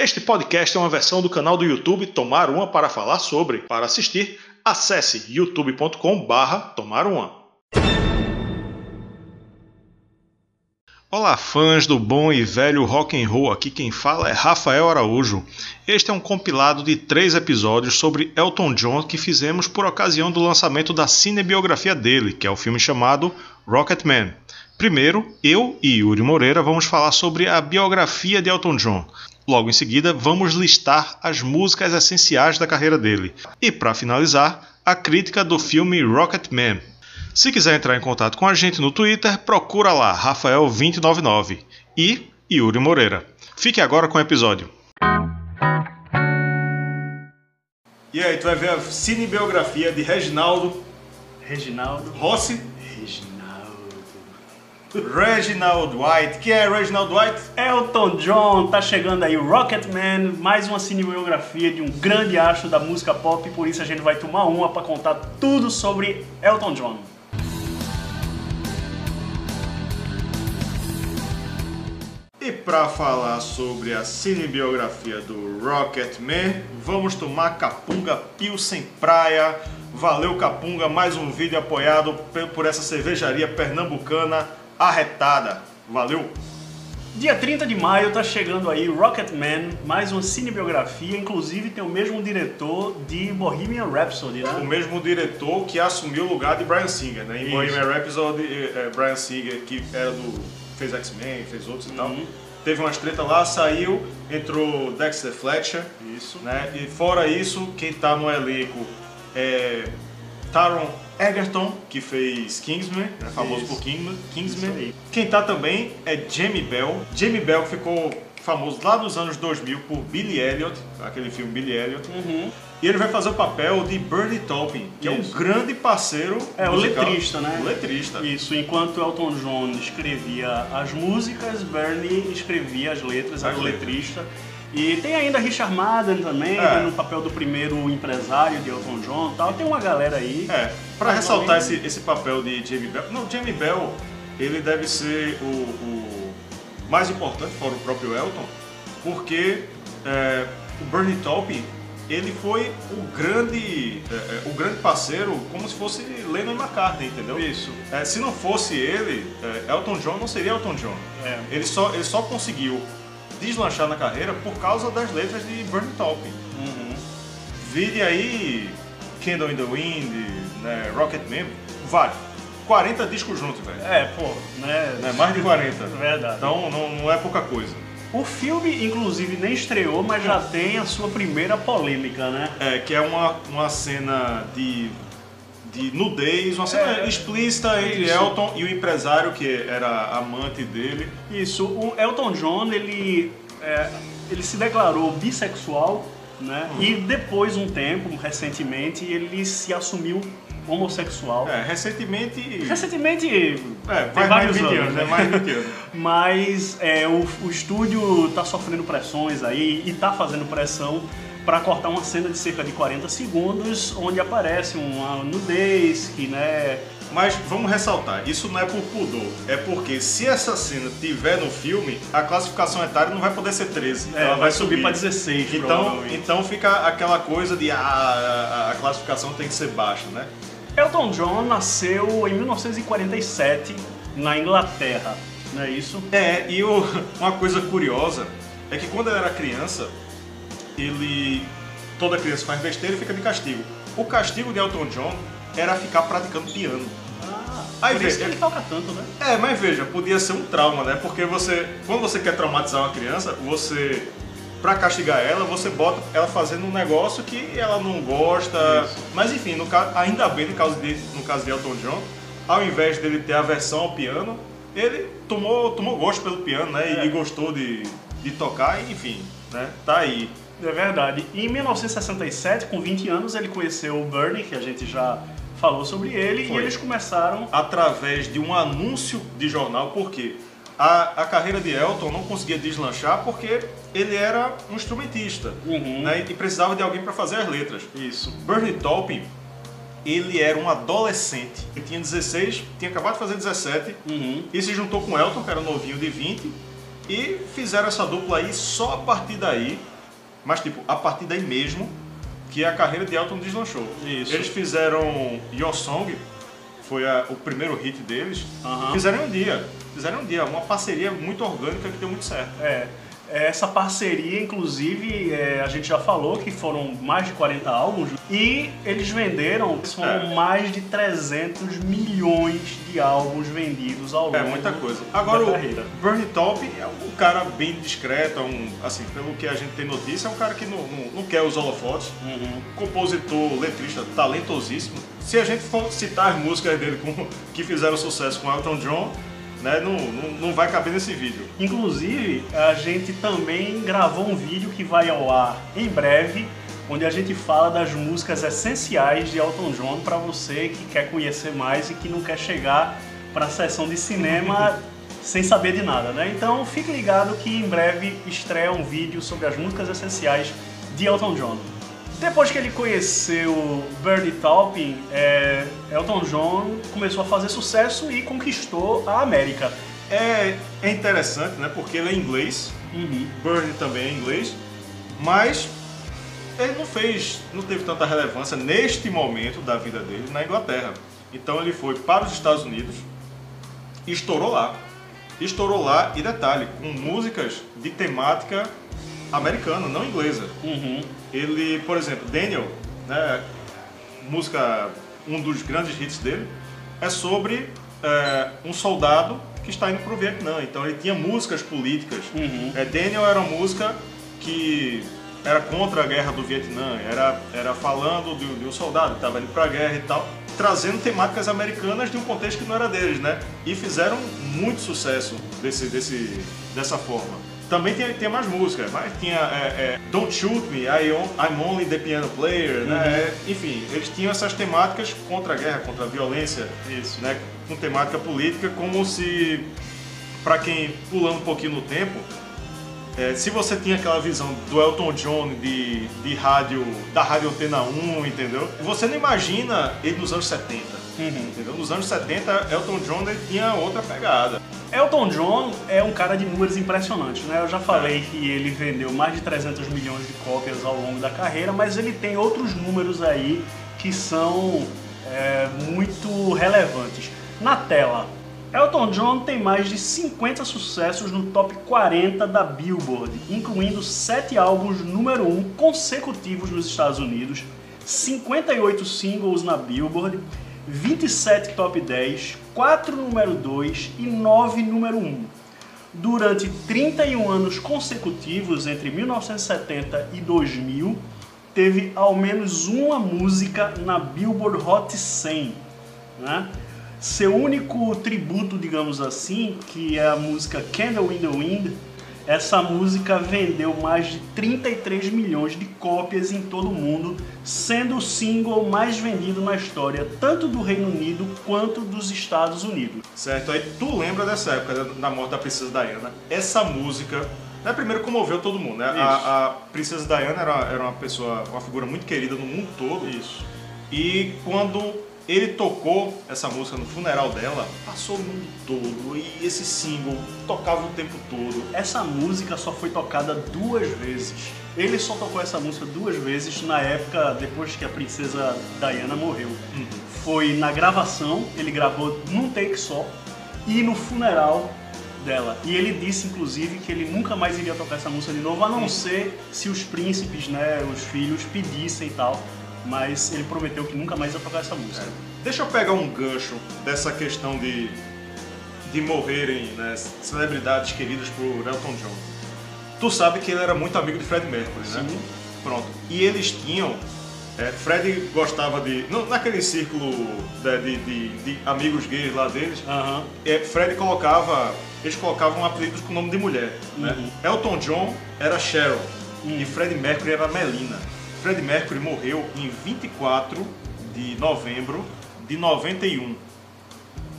Este podcast é uma versão do canal do YouTube Tomar Uma para falar sobre. Para assistir, acesse youtube.com/barra Tomar Uma. Olá, fãs do bom e velho rock and roll. Aqui quem fala é Rafael Araújo. Este é um compilado de três episódios sobre Elton John que fizemos por ocasião do lançamento da cinebiografia dele, que é o filme chamado Rocketman. Primeiro, eu e Yuri Moreira vamos falar sobre a biografia de Elton John. Logo em seguida, vamos listar as músicas essenciais da carreira dele. E para finalizar, a crítica do filme Rocketman. Se quiser entrar em contato com a gente no Twitter, procura lá Rafael299 e Yuri Moreira. Fique agora com o episódio. E aí, tu vai ver a cinebiografia de Reginaldo Reginaldo. Rossi, Reginaldo. Reginald White. Quem é Reginald White? Elton John, tá chegando aí o Rocketman, mais uma cinebiografia de um grande astro da música pop, por isso a gente vai tomar uma para contar tudo sobre Elton John. E para falar sobre a cinebiografia do Rocketman, vamos tomar Capunga Pilsen Praia. Valeu Capunga, mais um vídeo apoiado por essa cervejaria pernambucana arretada. Valeu! Dia 30 de maio tá chegando aí Rocketman, mais uma cinebiografia, inclusive tem o mesmo diretor de Bohemian Rhapsody, O né? mesmo diretor que assumiu o lugar de Brian Singer, né? Em Isso. Bohemian Rhapsody, eh, eh, Brian Singer, que era do fez X-Men, fez outros e tal. Uhum. Teve umas treta lá, saiu, entrou Dexter Fletcher, Isso. né? E fora isso, quem tá no elenco é Taron Egerton, que fez Kingsman, né? famoso Isso. por Kingsman. Isso Kingsman. aí. Quem tá também é Jamie Bell. Jamie Bell que ficou famoso lá nos anos 2000 por Billy Elliot, aquele filme Billy Elliot. Uhum. E ele vai fazer o papel de Bernie Taupin, que é um Isso. grande parceiro É, o musical. letrista, né? O letrista. Isso, enquanto Elton John escrevia as músicas, Bernie escrevia as letras, era As o letras. letrista. E tem ainda Richard Madden também, É. no papel do primeiro empresário de Elton John e tal. Tem uma galera aí. É, pra ressaltar esse, esse papel de Jamie Bell. Não, Jamie Bell, ele deve ser o, o mais importante, fora o próprio Elton, porque é, o Bernie Taupin, ele foi o grande, é, é, o grande parceiro, como se fosse Lennon McCartney, entendeu? Isso. É, se não fosse ele, é, Elton John não seria Elton John. Ele, só, ele só conseguiu deslanchar na carreira por causa das letras de Bernie Taupin. Uhum. Vide aí Candle in the Wind, né, Rocketman, vários. 40 discos juntos, velho. É, pô, né? Né, Mais de 40. Verdade. Então não, não é pouca coisa. O filme, inclusive, nem estreou, mas já tem a sua primeira polêmica, né? É, que é uma, uma cena de, de nudez, uma cena É, explícita entre isso. Elton e o empresário que era amante dele. Isso, o Elton John, ele, é, ele se declarou bissexual, né? Uhum. E depois, um tempo, recentemente, ele se assumiu homossexual. É, recentemente. Recentemente, É, tem vários de 20 anos, anos, né? né? Mais de 20 anos. Mas é, o, o estúdio tá sofrendo pressões aí e tá fazendo pressão para cortar uma cena de cerca de 40 segundos, onde aparece uma nudez que, né, Mas vamos ressaltar, isso não é por pudor, é porque se essa cena tiver no filme, a classificação etária não vai poder ser 13, é, ela vai subir para 16, Então, então fica aquela coisa de ah, a, a classificação tem que ser baixa, né? Elton John nasceu em 1947 na Inglaterra, não é isso? É, e o- uma coisa curiosa é que quando ele era criança, ele. Toda criança faz besteira e fica de castigo. O castigo de Elton John era ficar praticando piano. Ah, Aí por vê, isso que ele toca tanto, né? É, mas veja, podia ser um trauma, né? Porque você, quando você quer traumatizar uma criança, você, pra castigar ela, você bota ela fazendo um negócio que ela não gosta. Isso. Mas enfim, no ainda bem no caso de, no caso de Elton John, ao invés dele ter aversão ao piano, ele tomou, tomou gosto pelo piano, né? E, É. e gostou de, de tocar, enfim, né? Tá aí. É verdade. E em 1967, com 20 anos, ele conheceu o Bernie, que a gente já falou sobre ele, Foi. e eles começaram Através de um anúncio de jornal, porque a, a carreira de Elton não conseguia deslanchar porque ele era um instrumentista. Uhum. né, e precisava de alguém para fazer as letras. Isso. Bernie Taupin, ele era um adolescente, ele tinha 16, tinha acabado de fazer 17, Uhum. e se juntou com Elton, que era novinho de 20, E fizeram essa dupla aí só a partir daí, mas tipo, a partir daí mesmo, que a carreira de Elton deslanchou. Isso. Eles fizeram Your Song, foi a- o primeiro hit deles, fizeram um dia. Fizeram um dia, uma parceria muito orgânica que deu muito certo. É, essa parceria, inclusive, é, a gente já falou que foram mais de 40 álbuns e eles venderam são É. mais de 300 milhões de álbuns vendidos ao longo É muita coisa. Agora o. Bernie Taupin é um cara bem discreto, é um, assim, pelo que a gente tem notícia, é um cara que não, não, não quer os holofotes. Uhum. Compositor, letrista, talentosíssimo. Se a gente for citar as músicas dele com- que fizeram sucesso com Elton John, né, não, não, não vai caber nesse vídeo. Inclusive, a gente também gravou um vídeo que vai ao ar em breve, onde a gente fala das músicas essenciais de Elton John para você que quer conhecer mais e que não quer chegar para a sessão de cinema sem saber de nada, né? Então, fique ligado que em breve estreia um vídeo sobre as músicas essenciais de Elton John. Depois que ele conheceu Bernie Taupin, é, Elton John começou a fazer sucesso e conquistou a América. É, é interessante, né, porque ele é inglês, Uhum. Bernie também é inglês, mas ele não fez, não teve tanta relevância neste momento da vida dele na Inglaterra. Então ele foi para os Estados Unidos e estourou lá. Estourou lá, e detalhe, com músicas de temática americana, não inglesa. Uhum. Ele, por exemplo, Daniel, né, música, um dos grandes hits dele, é sobre é, um soldado que está indo para o Vietnã. Então ele tinha músicas políticas. Uhum. É, Daniel era uma música que era contra a guerra do Vietnã, era, era falando de, de um soldado que estava indo para a guerra e tal, trazendo temáticas americanas de um contexto que não era deles, né? E fizeram muito sucesso desse, desse, dessa forma. Também tinha, tinha mais músicas, mas tinha é, é, Don't Shoot Me, I on- I'm Only the Piano Player, né? É, enfim, eles tinham essas temáticas contra a guerra, contra a violência, Isso. né? Com temática política, como se, para quem pulando um pouquinho no tempo, é, se você tinha aquela visão do Elton John de, de rádio, da Rádio Antena 1, entendeu? Você não imagina ele nos anos 70, Uhum. entendeu? Nos anos 70, Elton John tinha outra pegada. Elton John é um cara de números impressionantes, né? Eu já falei que ele vendeu mais de 300 milhões de cópias ao longo da carreira, mas ele tem outros números aí que são é, muito relevantes. Na tela, Elton John tem mais de 50 sucessos no top 40 da Billboard, incluindo 7 álbuns número 1 consecutivos nos Estados Unidos, 58 singles na Billboard, 27 top 10, 4 número 2 e 9 número 1. Durante 31 anos consecutivos, entre 1970 e 2000, teve ao menos uma música na Billboard Hot 100. Né? Seu único tributo, digamos assim, que é a música Candle in the Wind, essa música vendeu mais de 33 milhões de cópias em todo o mundo, sendo o single mais vendido na história, tanto do Reino Unido quanto dos Estados Unidos. Certo? Aí tu lembra dessa época da, morte da Princesa Diana? Essa música, né, primeiro comoveu todo mundo, né? A, a Princesa Diana era, era uma pessoa, uma figura muito querida no mundo todo. Isso. E quando ele tocou essa música no funeral dela, passou o mundo todo. E esse single tocava o tempo todo. Essa música só foi tocada duas vezes. Ele só tocou essa música duas vezes na época depois que a princesa Diana morreu. Foi na gravação, ele gravou num take só, e no funeral dela. E ele disse, inclusive, que ele nunca mais iria tocar essa música de novo, a não ser se os príncipes, né, os filhos, pedissem e tal. Mas ele prometeu que nunca mais ia tocar essa música. Deixa eu pegar um gancho dessa questão de, de morrerem né, celebridades queridas por Elton John. Tu sabe que ele era muito amigo de Fred Mercury, né? Sim. Pronto. E eles tinham. é, Fred gostava de. no- naquele círculo de, de- de- de amigos gays lá deles, Aham. é, Fred colocava. Eles colocavam apelidos com nome de mulher. Né? Uhum. Elton John era Cheryl e Fred Mercury era Melina. Fred Mercury morreu em 24 de novembro de 91.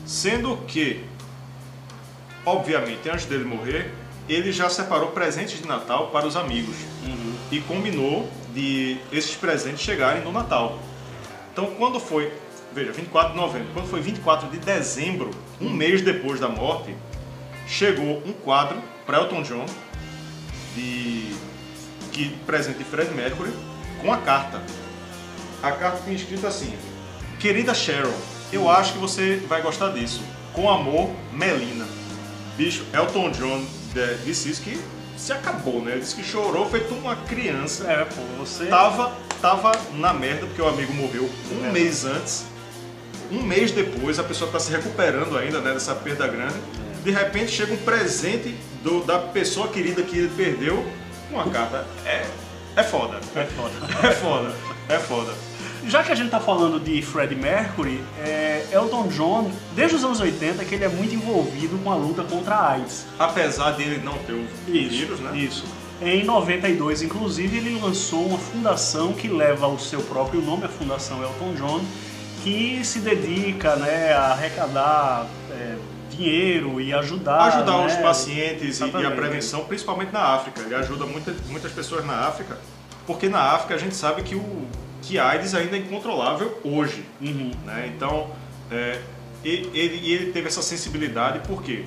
Sendo que, obviamente, antes dele morrer, ele já separou presentes de Natal para os amigos Uhum. e combinou de esses presentes chegarem no Natal. Então, quando foi, veja, 24 de novembro, quando foi 24 de dezembro, um mês depois da morte, chegou um quadro para Elton John de que presente de Fred Mercury com a carta. A carta tinha escrito assim: Querida Cheryl, eu acho que você vai gostar disso. Com amor, Melina. Bicho, Elton John disse isso que se acabou, né? Ele disse que chorou feito uma criança. É, pô, você. Tava, tava na merda porque o amigo morreu um é. mês antes. Um mês depois, a pessoa está se recuperando ainda né, dessa perda grande. É. De repente chega um presente do, da pessoa querida que ele perdeu, uma carta. É, é foda. É foda. É foda. É foda. Já que a gente está falando de Freddie Mercury, é, Elton John, desde os anos 80, que ele é muito envolvido com a luta contra a AIDS. Apesar dele não ter o isso, vírus, né? Isso. Em 92, inclusive, ele lançou uma fundação que leva o seu próprio nome, a Fundação Elton John, que se dedica né, a arrecadar é, dinheiro e ajudar. Ajudar né? os pacientes e, e, a prevenção, principalmente na África. Ele ajuda muita, muitas pessoas na África, porque na África a gente sabe que o que a AIDS ainda é incontrolável hoje. Uhum. Né? Então, é, ele, ele teve essa sensibilidade por quê?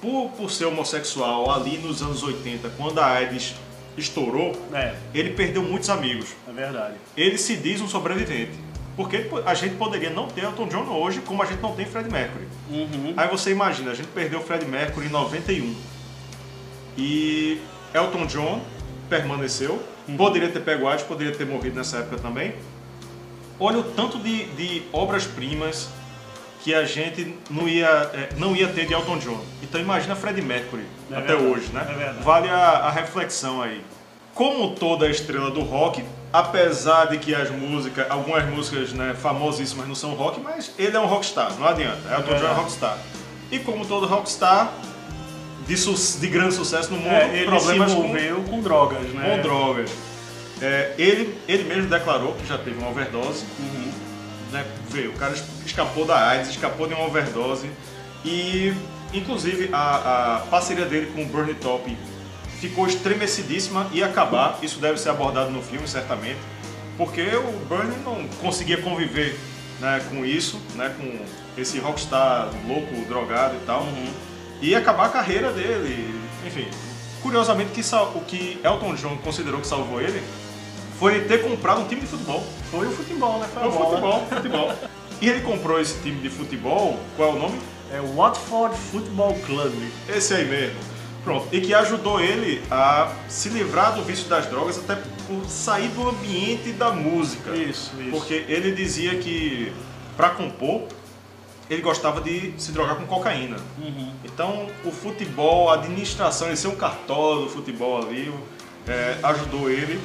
Por, por ser homossexual ali nos anos 80, quando a AIDS estourou, é. ele perdeu muitos amigos. É verdade. Ele se diz um sobrevivente. Porque a gente poderia não ter Elton John hoje, como a gente não tem Fred Mercury. Uhum. Aí você imagina, a gente perdeu Fred Mercury em 91. E Elton John permaneceu. Uhum. Poderia ter pego AIDS, poderia ter morrido nessa época também. Olha o tanto de, de obras-primas que a gente não ia, é, não ia ter de Elton John. Então imagina Fred Mercury é até verdade, hoje, né? É vale a, a reflexão aí. Como toda estrela do rock, apesar de que as músicas, algumas músicas né, famosíssimas não são rock, mas ele é um rockstar, não adianta. Elton John é rockstar. E como todo rockstar, de, de grande sucesso no mundo, é, ele problemas se envolveu com, com drogas, né? Com drogas. É, ele, ele mesmo declarou que já teve uma overdose. Uhum. Né, veio, o cara escapou da AIDS, escapou de uma overdose. E, inclusive, a, a parceria dele com o Bernie Top ficou estremecidíssima e acabar. Isso deve ser abordado no filme, certamente. Porque o Bernie não conseguia conviver né, com isso, né, com esse rockstar louco, drogado e tal. Uhum. E acabar a carreira dele. Enfim, curiosamente, que o que Elton John considerou que salvou ele foi ter comprado um time de futebol. Foi o futebol, né? Foi, foi o futebol, futebol. E ele comprou esse time de futebol, qual é o nome? É o Watford Football Club. Esse aí mesmo. Pronto. E que ajudou ele a se livrar do vício das drogas, até por sair do ambiente da música. Isso, isso. Porque ele dizia que para compor ele gostava de se drogar com cocaína. Uhum. Então o futebol, a administração, ele ser um cartola do futebol ali, é, ajudou ele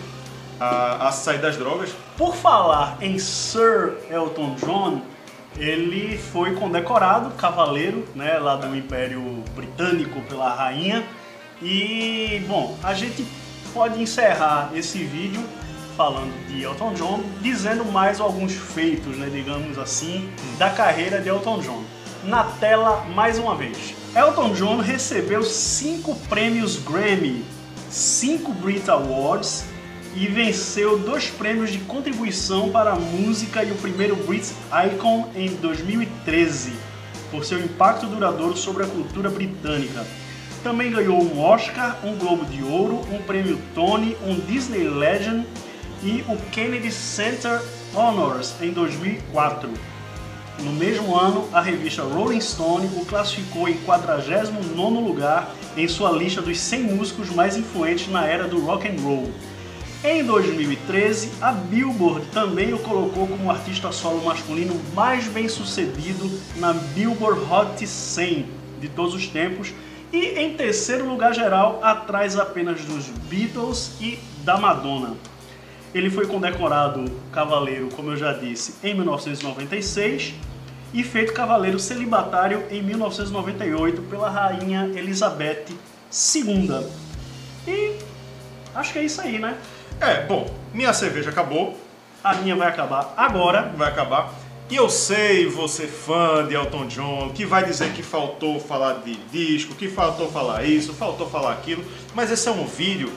a, a sair das drogas. Por falar em Sir Elton John, ele foi condecorado cavaleiro, né, lá do Império Britânico pela rainha. E bom, a gente pode encerrar esse vídeo falando de Elton John, dizendo mais alguns feitos, né, digamos assim, da carreira de Elton John. Na tela mais uma vez. Elton John recebeu cinco prêmios Grammy, cinco Brit Awards e venceu dois prêmios de contribuição para a música e o primeiro Brit Icon em 2013, por seu impacto duradouro sobre a cultura britânica. Também ganhou um Oscar, um Globo de Ouro, um prêmio Tony, um Disney Legend e o Kennedy Center Honors em 2004. No mesmo ano, a revista Rolling Stone o classificou em 49º lugar em sua lista dos 100 músicos mais influentes na era do rock and roll. Em 2013, a Billboard também o colocou como artista solo masculino mais bem sucedido na Billboard Hot 100 de todos os tempos e em terceiro lugar geral, atrás apenas dos Beatles e da Madonna. Ele foi condecorado cavaleiro, como eu já disse, em 1996 e feito cavaleiro celibatário em 1998 pela rainha Elizabeth II. E acho que é isso aí, né? É, bom, minha cerveja acabou. A minha vai acabar agora. Vai acabar. E eu sei, você fã de Elton John, que vai dizer que faltou falar de disco, que faltou falar isso, faltou falar aquilo, mas esse é um vídeo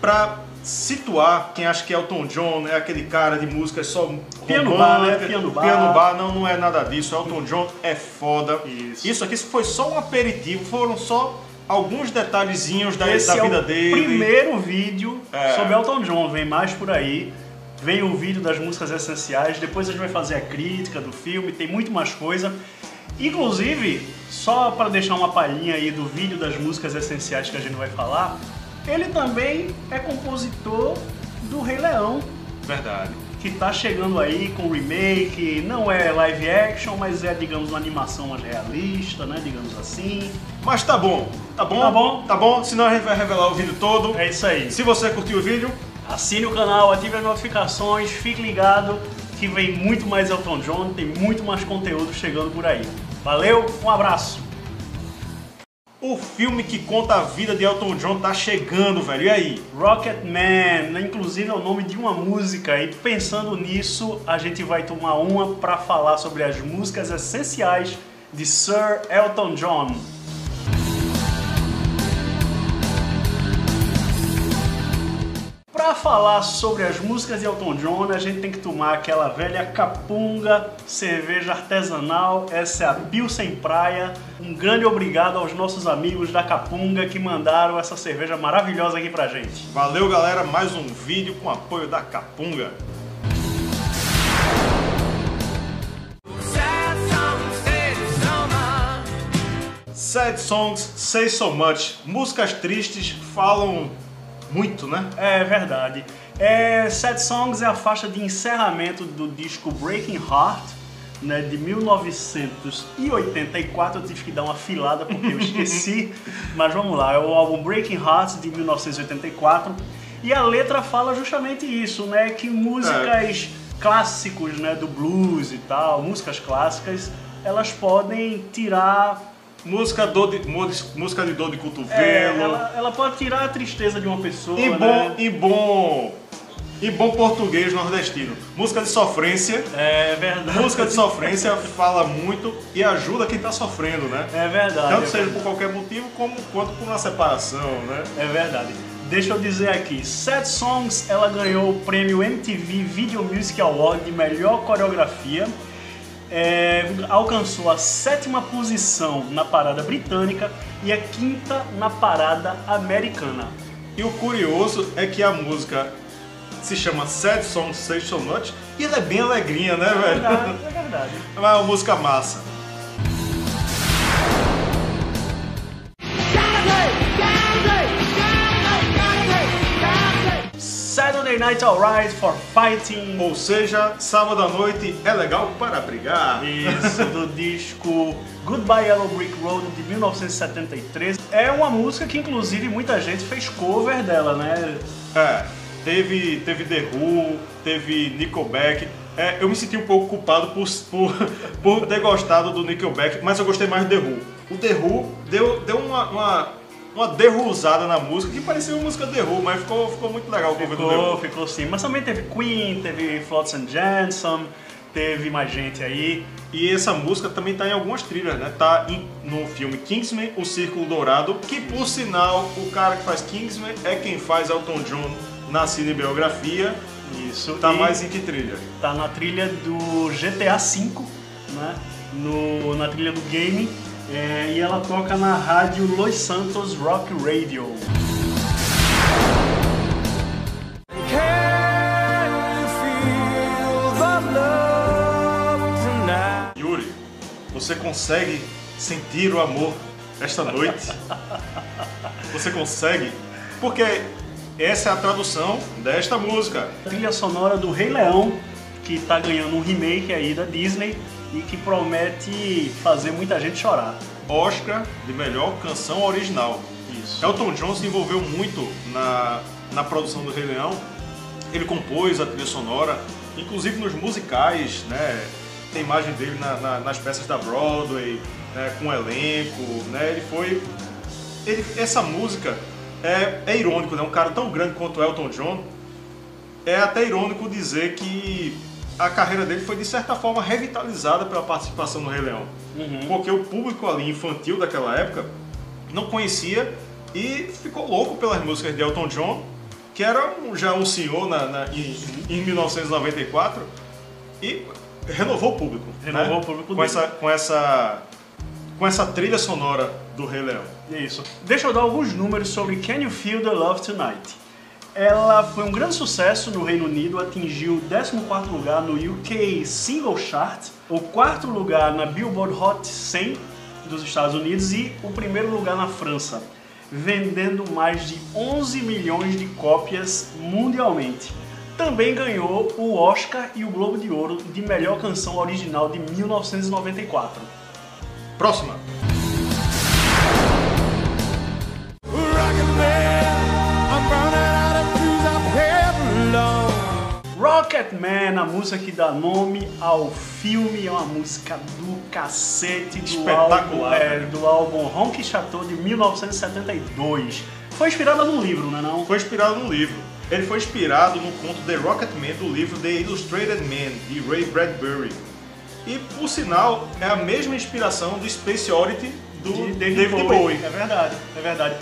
para situar quem acha que Elton John é aquele cara de música só piano bar, né? piano bar. Piano bar não, não é nada disso. Elton John é foda. Isso. Isso aqui foi só um aperitivo, foram só alguns detalhezinhos da, Esse da é vida o dele. primeiro vídeo É. sobre Elton John, vem mais por aí. Vem o vídeo das músicas essenciais, depois a gente vai fazer a crítica do filme, tem muito mais coisa. Inclusive, só para deixar uma palhinha aí do vídeo das músicas essenciais que a gente vai falar, ele também é compositor do Rei Leão, Verdade. Que tá chegando aí com remake, não é live action, mas é, digamos, uma animação mais realista, né, digamos assim. Mas tá bom, tá bom? Tá bom. Tá bom, senão a gente vai revelar o vídeo todo. É isso aí. Se você curtiu o vídeo, Assine o canal, ative as notificações, fique ligado que vem muito mais Elton John, tem muito mais conteúdo chegando por aí. Valeu, um abraço! O filme que conta a vida de Elton John tá chegando, velho. E aí? Rocketman, né, inclusive é o nome de uma música, e pensando nisso, a gente vai tomar uma para falar sobre as músicas essenciais de Sir Elton John. Falar sobre as músicas de Elton John, a gente tem que tomar aquela velha capunga, cerveja artesanal, essa é a Pilsen Praia. Um grande obrigado aos nossos amigos da Capunga que mandaram essa cerveja maravilhosa aqui pra gente. Valeu, galera. Mais um vídeo com apoio da Capunga. Sad Songs Say So Much. Músicas tristes falam muito, né? É verdade. É, Sad Songs é a faixa de encerramento do disco Breaking Heart, né, de 1984. Eu tive que dar uma filada porque eu esqueci, mas vamos lá. É o álbum Breaking Heart de 1984 e a letra fala justamente isso, né, que músicas clássicos, né, do blues e tal, músicas clássicas, elas podem tirar Música, dor de, mús- música de dor de cotovelo. é, ela, ela pode tirar a tristeza de uma pessoa, Em né? bom, em bom, em bom português nordestino. Música de sofrência. É verdade. Música de sofrência fala muito e ajuda quem tá sofrendo, né? É verdade. Tanto é seja verdade. por qualquer motivo, como quanto por uma separação, né? É verdade. Deixa eu dizer aqui, Sad Songs, ela ganhou o prêmio MTV Video Music Award de melhor coreografia. É, alcançou a sétima posição na parada britânica e a quinta na parada americana. E o curioso é que a música se chama Sad Song Say So Much e ela é bem alegrinha, né, É velho? verdade, é verdade. É uma música massa. Saturday Night Alright for Fighting. Ou seja, sábado à noite é legal para brigar. Isso, do disco Goodbye Yellow Brick Road de 1973. É uma música que, inclusive, muita gente fez cover dela, né? É, teve, teve The Who, teve Nickelback. É, eu me senti um pouco culpado por, por, por ter gostado do Nickelback, mas eu gostei mais do The Who. O The Who deu, deu uma, uma, uma derruzada na música, que parecia uma música The Who, mas ficou, ficou muito legal o cover do The Ficou, Who. ficou sim. Mas também teve Queen, teve Flotsam Jetsam, teve mais gente aí. E essa música também tá em algumas trilhas, né? Tá em- no filme Kingsman, O Círculo Dourado, que por sinal, o cara que faz Kingsman é quem faz Elton John na cinebiografia. Isso. Tá e mais em que trilha? Tá na trilha do GTA V, né? No, na trilha do game. É, e ela toca na rádio Los Santos Rock Radio. Yuri, você consegue sentir o amor esta noite? Você consegue? Porque essa é a tradução desta música. A trilha sonora do Rei Leão, que tá ganhando um remake aí da Disney e que promete fazer muita gente chorar. Oscar de melhor canção original. Isso. Elton John se envolveu muito na, na produção do Rei Leão. Ele compôs a trilha sonora, inclusive nos musicais, né? Tem imagem dele na- na- nas peças da Broadway, né? com o elenco, né? Ele foi... Ele, essa música é, é irônico, né? Um cara tão grande quanto Elton John, é até irônico dizer que a carreira dele foi de certa forma revitalizada pela participação no Rei Leão. Porque o público ali infantil daquela época não conhecia e ficou louco pelas músicas de Elton John, que era um- já um senhor na, na- em, em 1994 e renovou o público. Renovou né? o público com dele. essa, com essa com essa trilha sonora do Rei Leão. Isso. Deixa eu dar alguns números sobre Can You Feel the Love Tonight. Ela foi um grande sucesso no Reino Unido, atingiu o 14º lugar no UK Single Chart, o quarto lugar na Billboard Hot 100 dos Estados Unidos e o primeiro lugar na França, vendendo mais de 11 milhões de cópias mundialmente. Também ganhou o Oscar e o Globo de Ouro de melhor canção original de 1994. Próxima. Rocketman, a música que dá nome ao filme, é uma música do cacete do álbum, é, do álbum Honky Chateau de 1972. Foi inspirada num livro, não é não? Foi inspirado num livro. Ele foi inspirado no conto The Rocket Man do livro The Illustrated Man, de Ray Bradbury. E, por sinal, é a mesma inspiração do Space Oddity do de David, Bowie. É verdade, é verdade.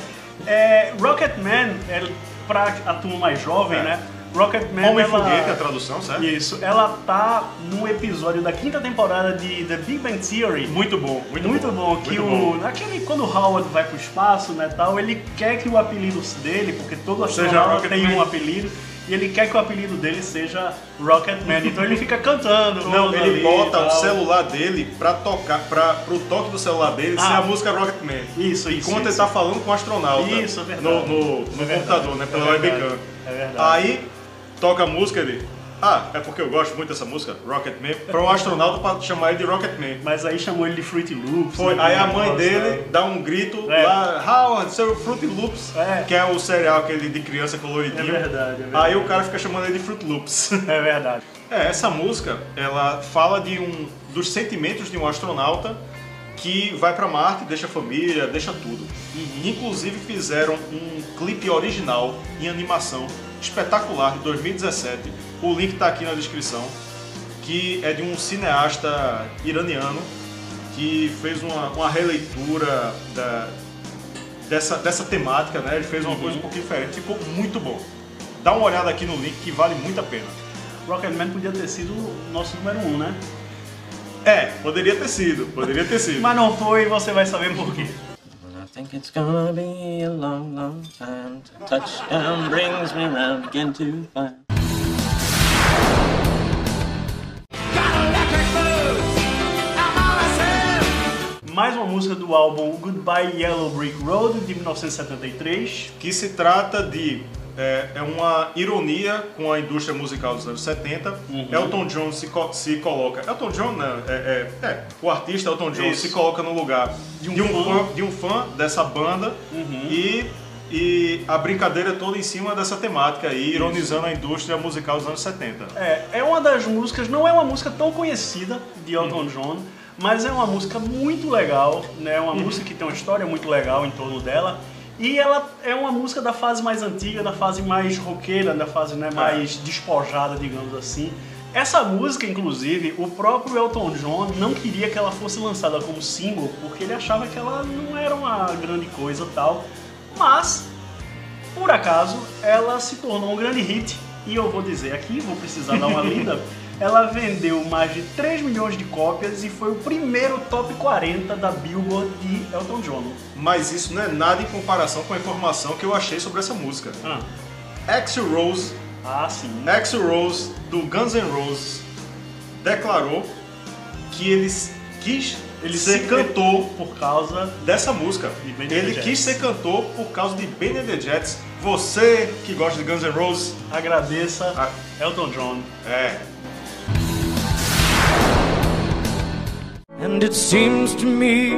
É, Rocketman, é, pra a turma mais jovem, É. né? Rocketman, Homem ela... Foguete, a tradução, certo? Isso, ela tá no episódio da quinta temporada de The Big Bang Theory. Muito bom, muito, Muito, bom, que muito o bom. naquele quando o Howard vai pro espaço, né, tal, ele quer que o apelido dele, porque todo Seja astronauta tem Rocketman. um apelido, e ele quer que o apelido dele seja Rocketman. então ele fica cantando. Não, ele bota o celular dele pra tocar, pra, pro toque do celular dele ser Ah. a música Rocketman. Isso, isso. Enquanto ele isso. tá falando com o astronauta Isso, é verdade. no, no, no É verdade. computador, né? Pela É webcam. É verdade. Aí toca a música ele. Ah, é porque eu gosto muito dessa música, Rocketman, para um astronauta pra chamar ele de Rocketman. Mas aí chamou ele de Fruity Loops. Foi, né, aí a mãe dele dá um grito É. lá, Howard, seu Fruit Loops, É. que é o cereal aquele de criança coloridinho. É verdade, é verdade. Aí o cara fica chamando ele de Fruit Loops. É verdade. É, essa música, ela fala de um dos sentimentos de um astronauta que vai pra Marte, deixa a família, deixa tudo. E, inclusive fizeram um clipe original em animação espetacular de 2017. O link tá aqui na descrição, que é de um cineasta iraniano que fez uma, uma releitura da- dessa, dessa temática, né? Ele fez uma coisa um pouquinho diferente, ficou muito bom. Dá uma olhada aqui no link que vale muito a pena. Rocketman podia ter sido o nosso número um, né? É, poderia ter sido, poderia ter sido. Mas não foi e você vai saber por quê. I think it's gonna be a long, long time. till Touchdown brings me round again to find. Mais uma música do álbum Goodbye Yellow Brick Road de 1973. Que se trata de. É, é uma ironia com a indústria musical dos anos 70. Uhum. Elton John se, co- se coloca. Elton John, não, é, é, é, o artista Elton John Isso. se coloca no lugar De um de um, fã. Uhum. fã, de um fã dessa banda e, e a brincadeira toda em cima dessa temática aí, ironizando a indústria musical dos anos 70. É, é uma das músicas, não é uma música tão conhecida de Elton John, mas é uma música muito legal, né? Uma música que tem uma história muito legal em torno dela. E ela é uma música da fase mais antiga, da fase mais roqueira, da fase né, mais despojada, digamos assim. Essa música, inclusive, o próprio Elton John não queria que ela fosse lançada como single, porque ele achava que ela não era uma grande coisa tal. Mas por acaso, ela se tornou um grande hit e eu vou dizer aqui, vou precisar dar uma lida. Ela vendeu mais de 3 milhões de cópias e foi o primeiro top 40 da Billboard de Elton John. Mas isso não é nada em comparação com a informação que eu achei sobre essa música. Ah, Axl Rose ah sim. Axl Rose, do Guns N' Roses, declarou que ele quis Ele ser se- cantor Por causa. dessa música. De Ele quis ser cantor por causa de Benny the Jets. Você que gosta de Guns N' Roses, Agradeça Ah. Elton John. é. And it seems to me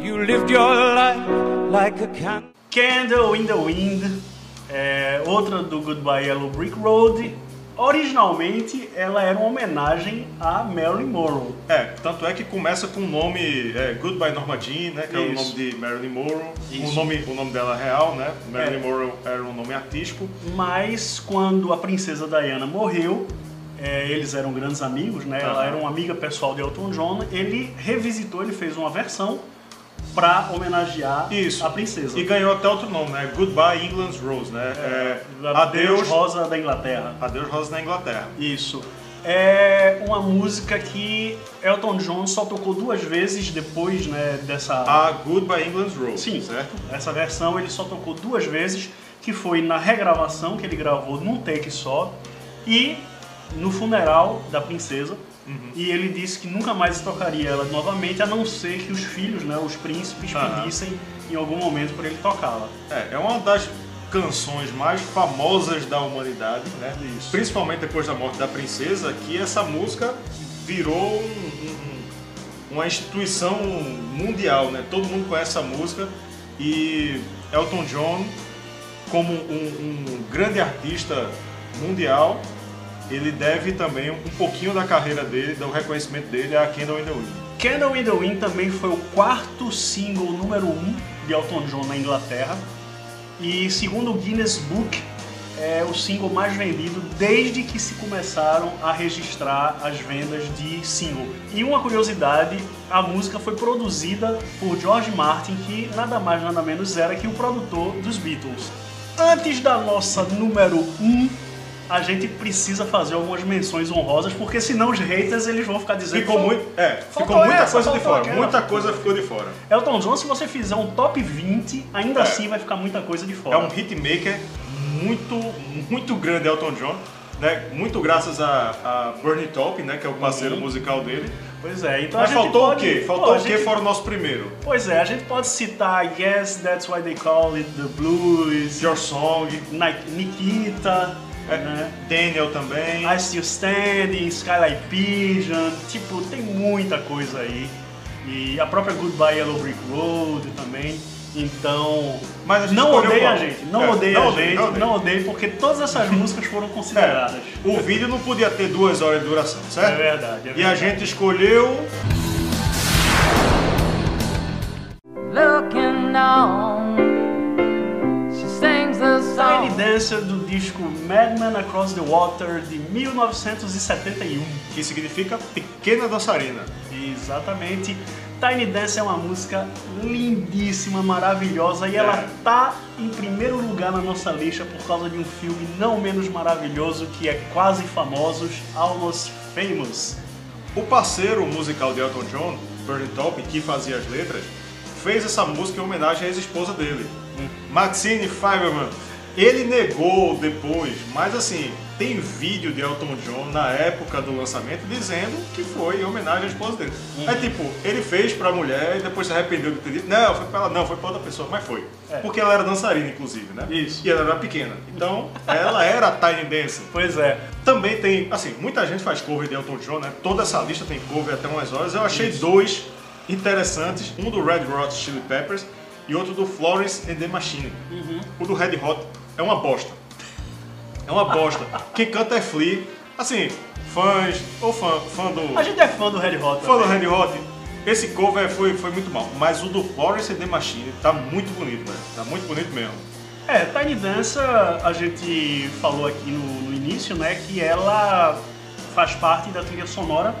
you lived your life like a candle. Candle in the Wind, é, outra do Goodbye Yellow Brick Road. Originalmente ela era uma homenagem a Marilyn Monroe. É, tanto é que começa com o nome é, Goodbye Norma Jean, né? Que é o nome de Marilyn Monroe. O nome, o nome dela real, né? Marilyn É. Monroe era um nome artístico. Mas quando a princesa Diana morreu, é, eles eram grandes amigos, né? Ela era uma amiga pessoal de Elton John. Ele revisitou, ele fez uma versão para homenagear Isso. a princesa. E ganhou até outro nome, né? Goodbye England's Rose, né? É, Adeus adeus, Rosa da Inglaterra. adeus Rosa na Inglaterra. Isso. é uma música que Elton John só tocou duas vezes depois né, dessa. A Goodbye England's Road. Sim, certo? Essa versão ele só tocou duas vezes, que foi na regravação que ele gravou num take só e no funeral da princesa. Uhum. E ele disse que nunca mais tocaria ela novamente, a não ser que os filhos, né, os príncipes, pedissem em algum momento para ele tocá-la. É, é uma das canções mais famosas da humanidade, né? Isso. Principalmente depois da morte da princesa, que essa música virou um- um- uma instituição mundial, né? Todo mundo conhece essa música e Elton John, como um, um grande artista mundial, ele deve também um pouquinho da carreira dele, do reconhecimento dele a Candle in the Wind. Candle in the Wind também foi o quarto single número um de Elton John na Inglaterra. E segundo o Guinness Book, é o single mais vendido desde que se começaram a registrar as vendas de single. E uma curiosidade, a música foi produzida por George Martin, que nada mais nada menos era que o produtor dos Beatles. Antes da nossa número um, a gente precisa fazer algumas menções honrosas, porque senão os haters eles vão ficar dizendo Ficou "Pô, muito, é, ficou muita essa, coisa de fora, aquela. muita coisa ficou de fora. Elton John, se você fizer um top 20, ainda É. assim vai ficar muita coisa de É fora. um hitmaker muito, muito grande, Elton John. Né? Muito graças a, a Bernie Taupin, né? que é o parceiro Uhum. musical dele. Pois é, então a Mas gente faltou pode- o quê? Faltou Pô, a o quê gente- fora o nosso primeiro? Pois é, a gente pode citar Yes, That's Why They Call It The Blues, Your Song, Ni- Nikita, é? Daniel também. I Still Standing, Skylight Pigeon, tipo, tem muita coisa aí. E a própria Goodbye Yellow Brick Road também. Então, Mas a gente não odeia a gente, não É, odeia não a gente, não odeia. não odeia, porque todas essas músicas foram consideradas. É, o vídeo não podia ter duas horas de duração, certo? É verdade, é E a verdade. gente escolheu looking on. Dancer do disco Madman Across the Water de 1971. que significa pequena dançarina. Exatamente. Tiny Dancer é uma música lindíssima, maravilhosa e ela É. tá em primeiro lugar na nossa lista por causa de um filme não menos maravilhoso que é Quase Famosos, Almost Famous. O parceiro musical de Elton John, Bernie Taupin, que fazia as letras, fez essa música em homenagem à ex-esposa dele, Maxine Fiberman. Ele negou depois, mas assim, tem vídeo de Elton John na época do lançamento dizendo que foi em homenagem à esposa dele. É tipo, ele fez pra mulher e depois se arrependeu de ter dito, não, foi pra ela, não, foi pra outra pessoa, mas foi. É. Porque ela era dançarina, inclusive, né? Isso. E ela era pequena. Então, ela era a Tiny Dancer. Pois é. Também tem, assim, muita gente faz cover de Elton John, né? Toda essa lista tem cover até umas horas. Eu achei dois interessantes, um do Red Hot Chili Peppers e outro do Florence and the Machine. Uhum. O do Red Hot é uma bosta. É uma bosta. Quem canta é Flea. Assim, fãs, ou fã, fã do... A gente é fã do Red Hot. Fã do também. Red Hot, esse cover foi, foi muito mal. Mas o do Florence and the Machine tá muito bonito, velho. Tá muito bonito mesmo. É, Tiny Dancer, a gente falou aqui no, no início, né, que ela faz parte da trilha sonora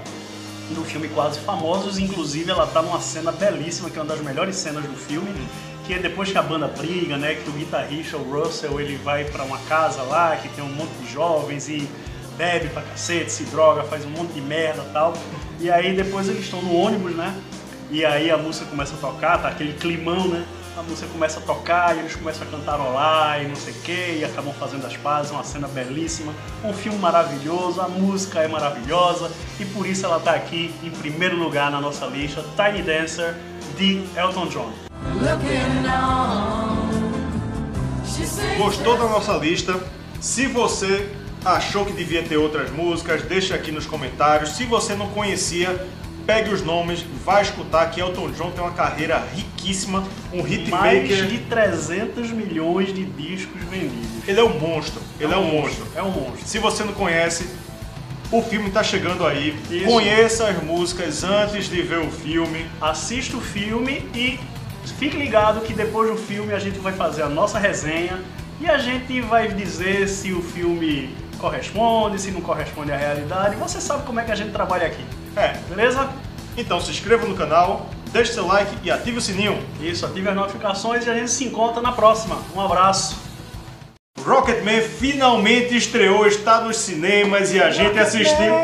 do filme Quase Famosos, inclusive ela tá numa cena belíssima, que é uma das melhores cenas do filme, que é depois que a banda briga, né, que o guitarrista, o Russell, ele vai pra uma casa lá, que tem um monte de jovens e bebe pra cacete, se droga, faz um monte de merda tal, e aí depois eles estão no ônibus, né, e aí a música começa a tocar, tá aquele climão, né? A música começa a tocar e eles começam a cantarolar e não sei o que, e acabam fazendo as pazes, uma cena belíssima, um filme maravilhoso, a música é maravilhosa e por isso ela tá aqui em primeiro lugar na nossa lista, Tiny Dancer de Elton John. Gostou da nossa lista? Se você achou que devia ter outras músicas, deixa aqui nos comentários. Se você não conhecia, pegue os nomes, vai escutar que Elton John tem uma carreira riquíssima, um Mais hitmaker. de 300 milhões de discos vendidos. Ele é um monstro, ele é um monstro. É um monstro. Se você não conhece, o filme está chegando aí. Isso. Conheça as músicas antes de ver o filme. assista o filme e fique ligado que depois do filme a gente vai fazer a nossa resenha e a gente vai dizer se o filme corresponde, se não corresponde à realidade. Você sabe como é que a gente trabalha aqui, É, beleza? então se inscreva no canal, deixe seu like e ative o sininho. Isso, ative as notificações e a gente se encontra na próxima. Um abraço. Rocketman finalmente estreou, está nos cinemas e a gente assistiu.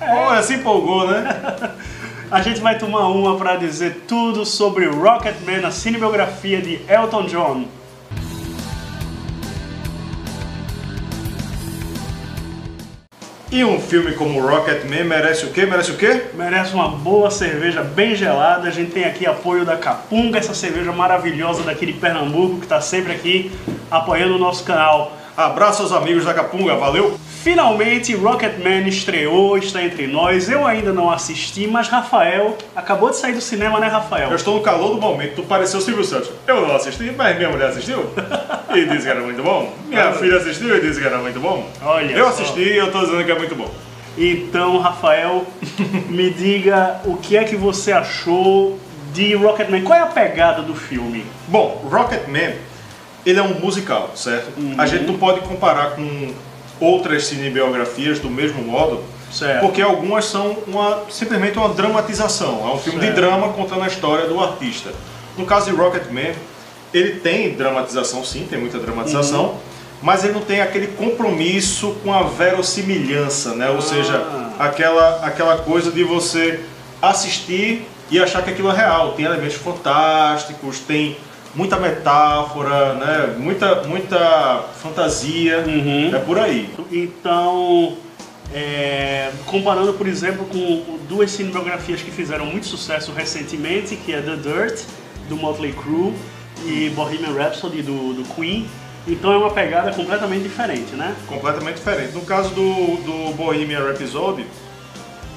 Olha, se empolgou, né? A gente vai tomar uma para dizer tudo sobre Rocketman, a cinebiografia de Elton John. E um filme como Rocketman merece o quê? Merece o quê? Merece uma boa cerveja bem gelada. A gente tem aqui apoio da Capunga, essa cerveja maravilhosa daqui de Pernambuco, que está sempre aqui apoiando o nosso canal. Abraço aos amigos da Capunga, valeu! Finalmente, Rocketman estreou, está entre nós. Eu ainda não assisti, mas Rafael acabou de sair do cinema, né, Rafael? Eu estou no calor do momento, tu pareceu Silvio Santos. Eu não assisti, mas minha mulher assistiu e disse que era muito bom. Minha filha assistiu e disse que era muito bom. Olha Eu só. assisti e eu estou dizendo que é muito bom. Então, Rafael, me diga o que é que você achou de Rocketman. Qual é a pegada do filme? Bom, Rocketman, ele é um musical, certo? A gente não pode comparar com outras cinebiografias do mesmo modo, Certo. porque algumas são uma, simplesmente uma dramatização. É um filme de Certo. drama contando a história do artista. No caso de Rocketman, ele tem dramatização sim, tem muita dramatização, Uhum. mas ele não tem aquele compromisso com a verossimilhança, né? Ou seja, aquela, aquela coisa de você assistir e achar que aquilo é real. Tem elementos fantásticos, tem muita metáfora, né? muita, muita fantasia. Uhum. É por aí. Então, é, comparando, por exemplo, com duas cinebiografias que fizeram muito sucesso recentemente, que é The Dirt, do Motley Crue, e Bohemian Rhapsody, do, do Queen. Então é uma pegada completamente diferente, né? completamente diferente. No caso do, do Bohemian Rhapsody,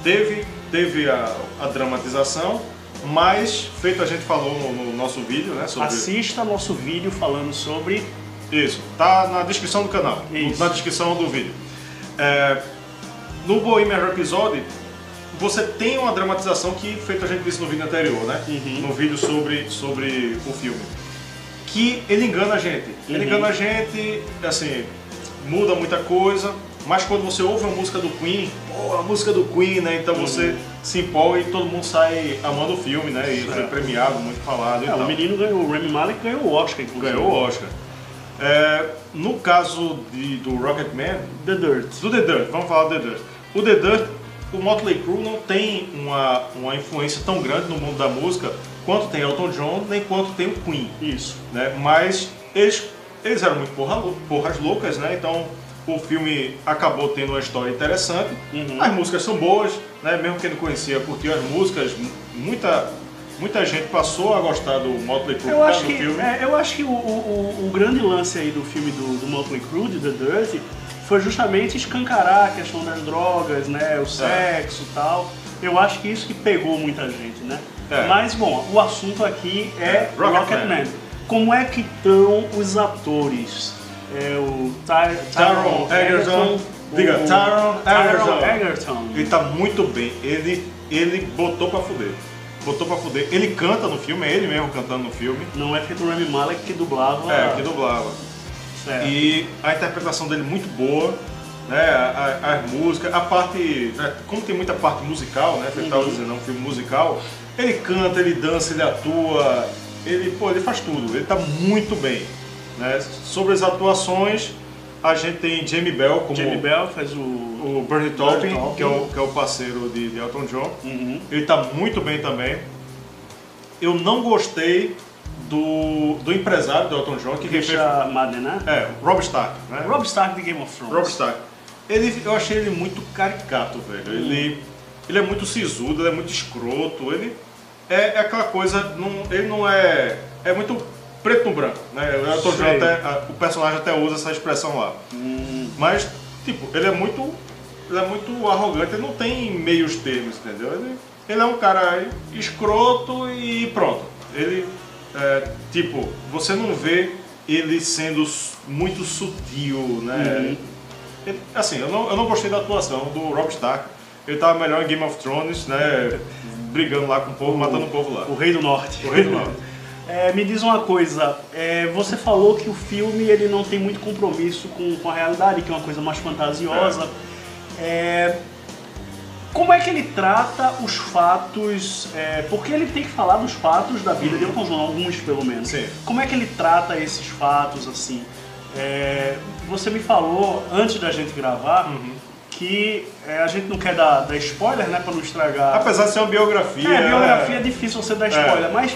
teve, teve a, a dramatização, mas, feito a gente falou no, no nosso vídeo, né, sobre Assista nosso vídeo falando sobre isso, tá na descrição do canal, Isso. na descrição do vídeo. É, no Bohemian Rhapsody, você tem uma dramatização que, feito a gente disse no vídeo anterior, né, Uhum. no vídeo sobre, sobre o filme, que ele engana a gente. Ele Uhum. engana a gente, assim, muda muita coisa, mas quando você ouve a música do Queen, pô, a música do Queen, né? Então você se empolga e todo mundo sai amando o filme, né? E foi Certo. premiado, muito falado É, o menino ganhou, o Rami Malek ganhou o Oscar, inclusive. Ganhou o Oscar. É, no caso de, do Rocketman, The Dirt. do The Dirt, vamos falar do The Dirt. O The Dirt, o Motley Crue não tem uma, uma influência tão grande no mundo da música quanto tem Elton John, nem quanto tem o Queen Isso. né? Mas eles, eles eram muito porra, porras loucas, né? Então o filme acabou tendo uma história interessante. Uhum. As músicas são boas, né? Mesmo quem não conhecia, curtiu as músicas. mu- Muita, muita gente passou a gostar do Motley Crue Eu por acho que, do filme. é, eu acho que o, o, o- grande lance aí do filme do, do Motley Crue, de The Dirt, foi justamente escancarar a questão das drogas, né, o sexo e tal. Eu acho que isso que pegou muita gente, né? É. Mas, bom, o assunto aqui é, É, Rocketman. Rocketman. Como é que estão os atores? É o Ty, Taron Egerton. Diga, Taron Egerton. Egerton. Ele tá muito bem. Ele, ele botou pra fuder. Botou pra fuder. Ele canta no filme, é ele mesmo cantando no filme. Não é feito o Rami Malek que dublava. É, que dublava. certo. E a interpretação dele muito boa, né? As músicas, a parte. né, Como tem muita parte musical, né? Você estava dizendo, é um filme musical, ele canta, ele dança, ele atua, ele, pô, ele faz tudo, ele tá muito bem. Né? Sobre as atuações, a gente tem Jamie Bell como Jamie Bell faz o. o Bernie Taupin, que é o, que é o parceiro de, de Elton John. Uhum. Ele tá muito bem também. Eu não gostei do, do empresário do Elton John, que quem fez Richard Madden, né? é, Rob Stark, né? Rob Stark de Game of Thrones. Rob Stark. Ele, eu achei ele muito caricato, velho. Ele, ele é muito sisudo, ele é muito escroto. Ele é, é aquela coisa, não, ele não é. É muito preto no branco, né? O Elton John Sei. até, a- o personagem até usa essa expressão lá. Mas, tipo, ele é muito. Ele é muito arrogante, ele não tem meios termos, entendeu? Ele, ele é um cara escroto e pronto. Ele, é, tipo, você não vê ele sendo muito sutil, né? Ele- assim, eu não, eu não gostei da atuação do Rob Stark. Ele tava melhor em Game of Thrones, né? Brigando lá com o povo, matando o povo lá. O Rei do Norte. O Rei do Norte. É, me diz uma coisa, é, você falou que o filme ele não tem muito compromisso com, com a realidade, que é uma coisa mais fantasiosa. É, Como é que ele trata os fatos? é, porque ele tem que falar dos fatos da vida de Elton John, alguns pelo menos. Sim. Como é que ele trata esses fatos assim? É, você me falou antes da gente gravar Uhum. que é, a gente não quer dar, dar spoiler, né, para não estragar. Apesar de ser uma biografia. É, biografia é difícil você dar É. spoiler, mas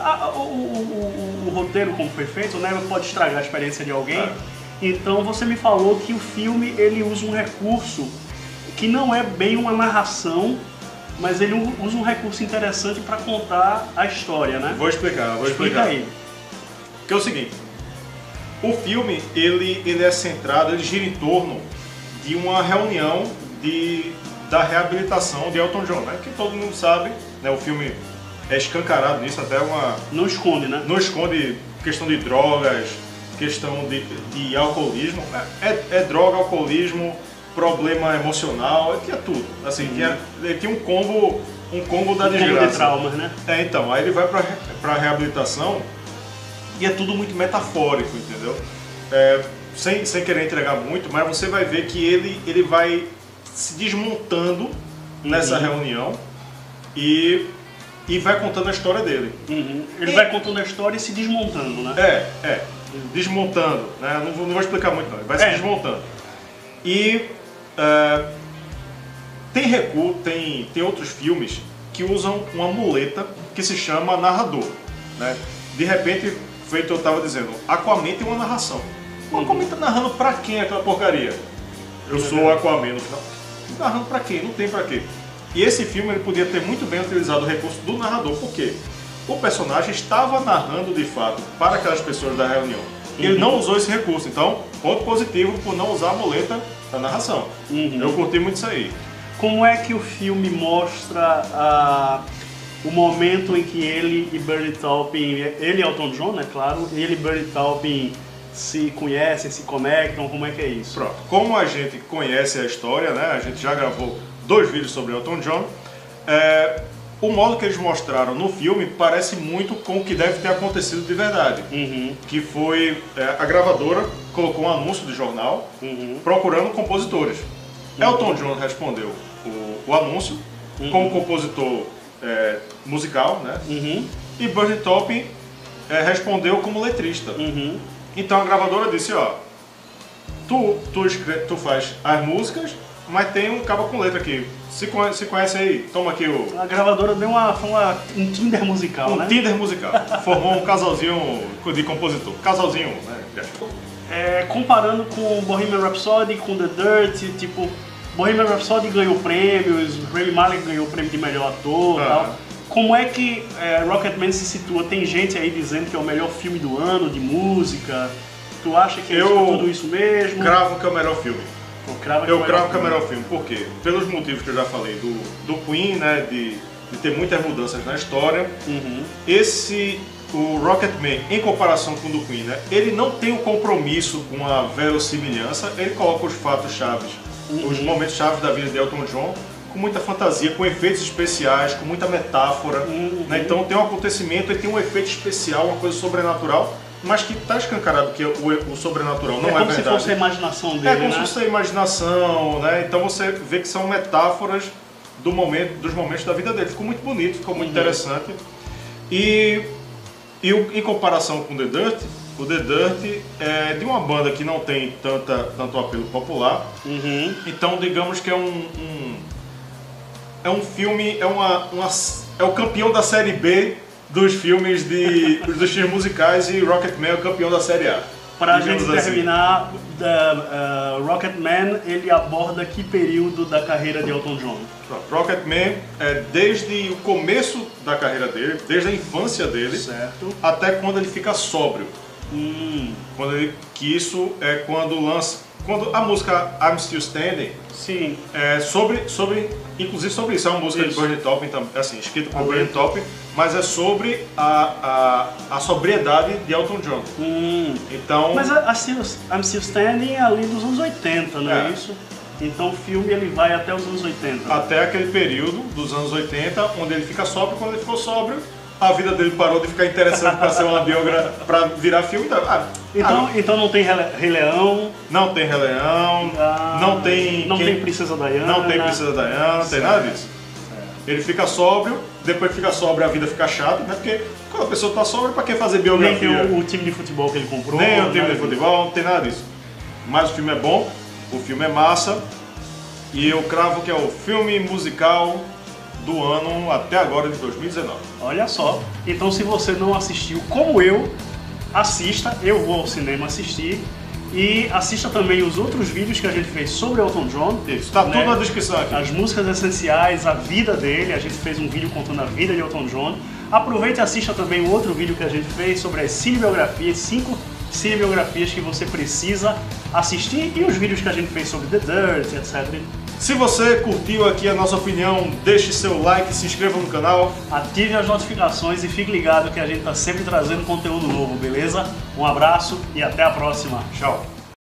a- o, o- o- roteiro como foi feito, né, pode estragar a experiência de alguém. É. Então você me falou que o filme ele usa um recurso que não é bem uma narração, mas ele usa um recurso interessante para contar a história, né? Vou explicar, vou Explica explicar. aí. Que é o seguinte, o filme ele, ele é centrado, ele gira em torno de uma reunião de, da reabilitação de Elton John, né? Que todo mundo sabe, né? O filme é escancarado nisso, até uma Não esconde, né? não esconde questão de drogas, questão de, de alcoolismo. É, é- é droga, alcoolismo, problema emocional, é, tinha tudo. Assim, tinha, ele tinha um combo, um combo da Um combo de desgraça. traumas, né? É, então, aí ele vai pra, pra reabilitação e é tudo muito metafórico, entendeu? É, sem, sem querer entregar muito, mas você vai ver que ele, ele vai se desmontando nessa reunião e, e vai contando a história dele. Uhum. Ele E- vai contando a história e se desmontando, né? É, é. Desmontando, né? Não, vou- não vou explicar muito não, ele vai É. se desmontando. E é, tem recuo, tem, tem outros filmes que usam uma muleta que se chama narrador. Né? De repente, feito eu estava dizendo, Aquaman tem uma narração. O Aquaman tá narrando pra quem aquela porcaria? Eu sou o Aquaman no final. Narrando pra quem? Não tem pra quê. E esse filme ele podia ter muito bem utilizado o recurso do narrador. Por quê? O personagem estava narrando de fato para aquelas pessoas da reunião. E ele não usou esse recurso. Então, ponto positivo por não usar a muleta da narração. Uhum. Eu curti muito isso aí. Como é que o filme mostra ah, o momento em que ele e Bernie Taupin, ele e Elton John, né, claro, ele e Bernie Taupin se conhecem, se conectam, como é que é isso? Pronto. Como a gente conhece a história, né? A gente já gravou dois vídeos sobre Elton John. é, o modo que eles mostraram no filme parece muito com o que deve ter acontecido de verdade. Uhum, Que foi é, a gravadora colocou um anúncio de jornal uhum, procurando compositores. Elton John respondeu o, o anúncio como compositor é, musical, né? uhum, E Bernie Taupin é, respondeu como letrista. uhum. Então a gravadora disse, ó, tu, tu, tu faz as músicas, mas tem um cabo com letra aqui. Se conhece, se conhece aí, toma aqui o A gravadora deu uma, uma, um Tinder musical, um né? Tinder musical. Formou um casalzinho de compositor. Casalzinho, né? É, comparando com Bohemian Rhapsody, com The Dirt, tipo, Bohemian Rhapsody ganhou prêmios, Rami Malek ganhou o prêmio de melhor ator e Ah. tal. Como é que é, Rocketman se situa? Tem gente aí dizendo que é o melhor filme do ano, de música. Tu acha que é Eu tudo isso mesmo? Cravo que é o melhor filme. Eu cravo Eu o cravo que é o filme. melhor filme. Por quê? Pelos motivos que eu já falei do, do Queen, né? De, de ter muitas mudanças na história. Uhum. Esse, o Rocketman, em comparação com o do Queen, né? Ele não tem o compromisso com a verossimilhança. Ele coloca os fatos chaves, os momentos chaves da vida de Elton John com muita fantasia, com efeitos especiais, com muita metáfora. né? Então tem um acontecimento e tem um efeito especial, uma coisa sobrenatural, mas que está escancarado que o, o sobrenatural não é é, como se verdade. fosse a imaginação dele, É como né? se fosse a imaginação, né? Então você vê que são metáforas do momento, dos momentos da vida dele. Ficou muito bonito, ficou muito interessante. E, e em comparação com The Dirt, o The Dirt é de uma banda que não tem tanta, tanto apelo popular. Uhum. Então digamos que é um, um- é um filme, é uma, uma- é o campeão da série B dos filmes de dos filmes musicais e Rocketman é o campeão da série A. Pra Digamos gente assim. terminar, da, uh, Rocketman, ele aborda que período da carreira de Elton John? Rocketman é desde o começo da carreira dele, desde a infância dele, Certo. até quando ele fica sóbrio. Hum, Quando ele, que isso é quando lança, quando a música I'm Still Standing sim. é sobre, sobre, inclusive sobre isso, é uma música Isso. de Bernie Taupin, assim, escrita por. Bernie Taupin, mas é sobre a, a, a sobriedade de Elton John. Hum. Então, Mas a, a Still, I'm Still Standing é ali dos anos 80, não é, É. isso? Então o filme ele vai até os anos 80. até aquele período dos anos 80, onde ele fica sóbrio, quando ele ficou sóbrio, a vida dele parou de ficar interessante pra ser uma biografia, pra virar filme. Então, ah, Então, ah, então não tem Rei Leão, não tem Rei Leão, ah, não tem. não quem- tem Princesa Diana. Não tem Princesa Diana, não tem nada disso. Ele fica sóbrio, depois que fica sóbrio a vida fica chata, né? Porque quando a pessoa tá sóbria, pra que fazer Nem biografia? tem o, o time de futebol que ele comprou. Nem o time nada de futebol, não tem nada disso. Mas o filme é bom, o filme é massa, e eu cravo que é o filme musical do ano até agora de 2019. Olha só. Então, se você não assistiu, como eu, assista. Eu vou ao cinema assistir. E assista também os outros vídeos que a gente fez sobre Elton John. Isso, tá né? tudo na descrição aqui. As músicas essenciais, a vida dele. A gente fez um vídeo contando a vida de Elton John. Aproveite e assista também o outro vídeo que a gente fez sobre as cinebiografias, cinco cinebiografias que você precisa assistir e os vídeos que a gente fez sobre The Dirt, etc. Se você curtiu aqui a nossa opinião, deixe seu like, se inscreva no canal. Ative as notificações e fique ligado que a gente está sempre trazendo conteúdo novo, beleza? Um abraço e até a próxima. Tchau.